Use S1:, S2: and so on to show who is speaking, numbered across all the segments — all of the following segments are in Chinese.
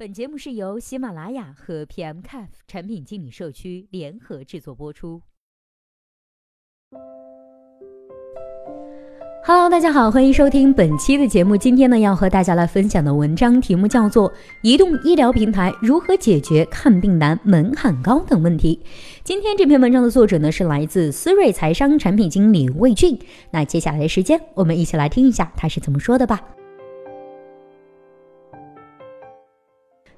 S1: 本节目是由喜马拉雅和 PMCAF 产品经理社区联合制作播出。Hello，大家好，欢迎收听本期的节目。今天呢，要和大家来分享的文章题目叫做《移动医疗平台如何解决看病难、门槛高等问题》。今天这篇文章的作者呢，是来自思睿财商产品经理魏俊。那接下来的时间，我们一起来听一下他是怎么说的吧。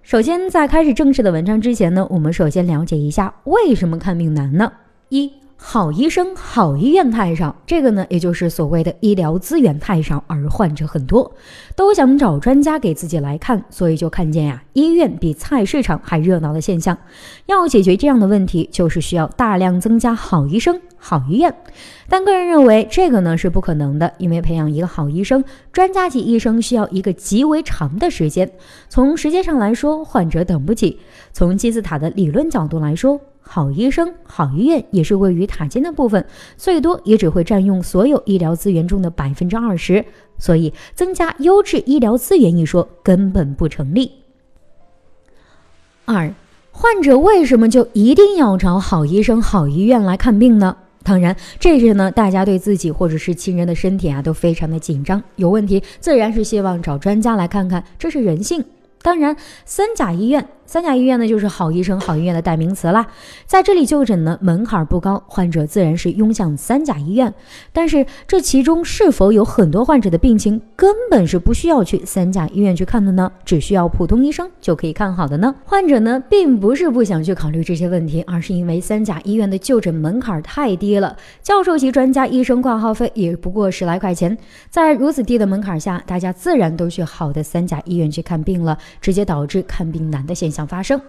S1: 首先，在开始正式的文章之前呢，我们首先了解一下为什么看病难呢？一好医生、好医院太少，这个呢，也就是所谓的医疗资源太少，而患者很多，都想找专家给自己来看，所以就看见呀，医院比菜市场还热闹的现象。要解决这样的问题，就是需要大量增加好医生、好医院。但个人认为，这个呢是不可能的，因为培养一个好医生、专家级医生需要一个极为长的时间。从时间上来说，患者等不起；从金字塔的理论角度来说，好医生、好医院也是位于塔尖的部分，最多也只会占用所有医疗资源中的百分之二十，所以增加优质医疗资源一说根本不成立。二，患者为什么就一定要找好医生、好医院来看病呢？当然，这是呢，大家对自己或者是亲人的身体啊都非常的紧张，有问题自然是希望找专家来看看，这是人性。当然，三甲医院。三甲医院呢，就是好医生、好医院的代名词啦。在这里就诊呢，门槛不高，患者自然是拥向三甲医院。但是这其中是否有很多患者的病情根本是不需要去三甲医院去看的呢？只需要普通医生就可以看好的呢？患者呢，并不是不想去考虑这些问题，而是因为三甲医院的就诊门槛太低了，教授级专家医生挂号费也不过十来块钱。在如此低的门槛下，大家自然都去好的三甲医院去看病了，直接导致看病难的现象。发生，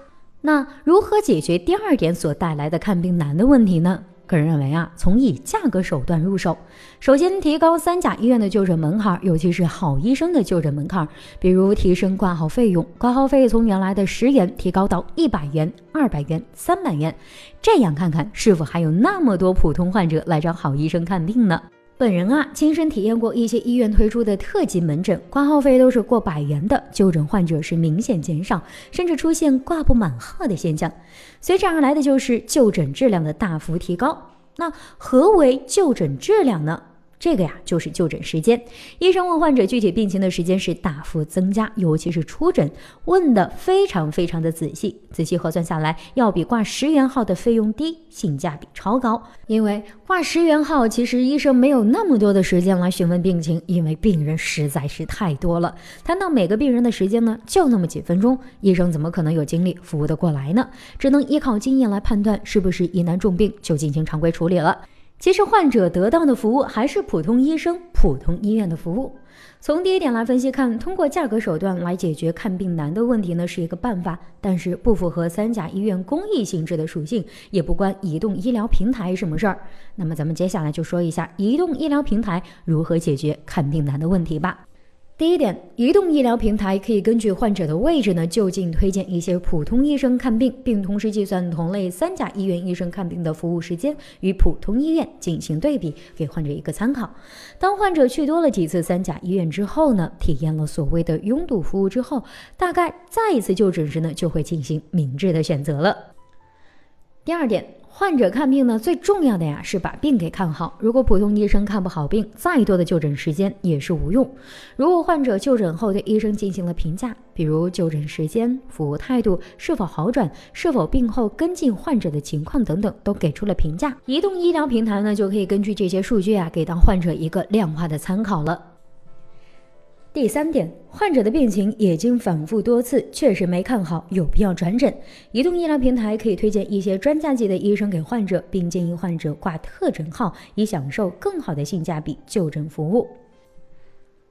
S1: 那如何解决第二点所带来的看病难的问题呢？个人认为啊，从以价格手段入手，首先提高三甲医院的就诊门槛，尤其是好医生的就诊门槛，比如提升挂号费用，挂号费从原来的十元提高到一百元、二百元、三百元，这样看看是否还有那么多普通患者来找好医生看病呢？本人啊，亲身体验过一些医院推出的特级门诊，挂号费都是过百元的，就诊患者是明显减少，甚至出现挂不满号的现象，随之而来的就是就诊质量的大幅提高。那何为就诊质量呢？这个呀，就是就诊时间。医生问患者具体病情的时间是大幅增加，尤其是出诊问的非常非常的仔细，仔细核算下来，要比挂十元号的费用低，性价比超高。因为挂十元号，其实医生没有那么多的时间来询问病情，因为病人实在是太多了。谈到每个病人的时间呢，就那么几分钟，医生怎么可能有精力服务得过来呢？只能依靠经验来判断是不是疑难重病，就进行常规处理了。其实患者得到的服务还是普通医生、普通医院的服务。从第一点来分析看，通过价格手段来解决看病难的问题呢，是一个办法，但是不符合三甲医院公益性质的属性，也不关移动医疗平台什么事儿。那么咱们接下来就说一下移动医疗平台如何解决看病难的问题吧。第一点，移动医疗平台可以根据患者的位置呢，就近推荐一些普通医生看病，并同时计算同类三甲医院医生看病的服务时间与普通医院进行对比，给患者一个参考。当患者去多了几次三甲医院之后呢，体验了所谓的拥堵服务之后，大概再一次就诊时呢，就会进行明智的选择了。第二点。患者看病呢，最重要的呀是把病给看好。如果普通医生看不好病，再多的就诊时间也是无用。如果患者就诊后对医生进行了评价，比如就诊时间、服务态度是否好转、是否病后跟进患者的情况等等，都给出了评价，移动医疗平台呢就可以根据这些数据啊，给到患者一个量化的参考了。第三点，患者的病情已经反复多次，确实没看好，有必要转诊。移动医疗平台可以推荐一些专家级的医生给患者，并建议患者挂特诊号，以享受更好的性价比就诊服务。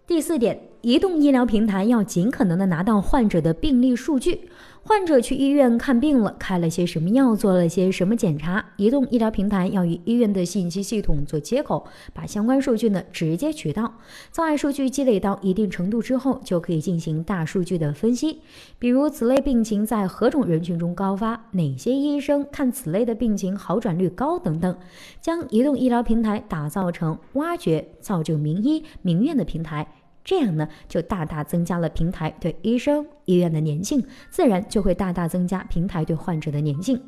S1: 第四点，移动医疗平台要尽可能的拿到患者的病历数据。患者去医院看病了，开了些什么药，做了些什么检查？移动医疗平台要与医院的信息系统做接口，把相关数据呢直接取到。在数据积累到一定程度之后，就可以进行大数据的分析，比如此类病情在何种人群中高发，哪些医生看此类的病情好转率高等等，将移动医疗平台打造成挖掘、造就名医名院的平台。这样呢，就大大增加了平台对医生、医院的粘性，自然就会大大增加平台对患者的粘性。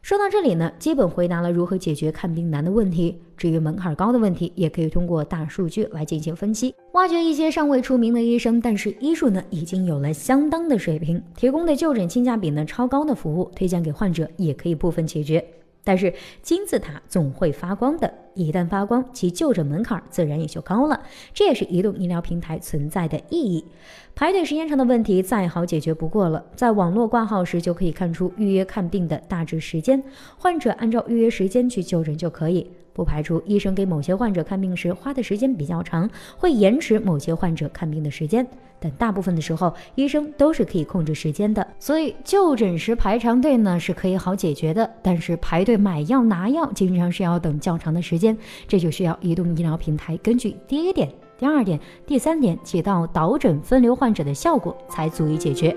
S1: 说到这里呢，基本回答了如何解决看病难的问题。至于门槛高的问题，也可以通过大数据来进行分析，挖掘一些尚未出名的医生，但是医术呢已经有了相当的水平，提供的就诊性价比呢超高的服务，推荐给患者，也可以部分解决。但是金字塔总会发光的，一旦发光，其就诊门槛自然也就高了。这也是移动医疗平台存在的意义。排队时间长的问题再好解决不过了，在网络挂号时就可以看出预约看病的大致时间，患者按照预约时间去就诊就可以。不排除医生给某些患者看病时花的时间比较长，会延迟某些患者看病的时间，但大部分的时候医生都是可以控制时间的。所以就诊时排长队呢是可以好解决的，但是排队买药拿药经常是要等较长的时间，这就需要移动医疗平台根据第一点、第二点、第三点起到导诊分流患者的效果，才足以解决。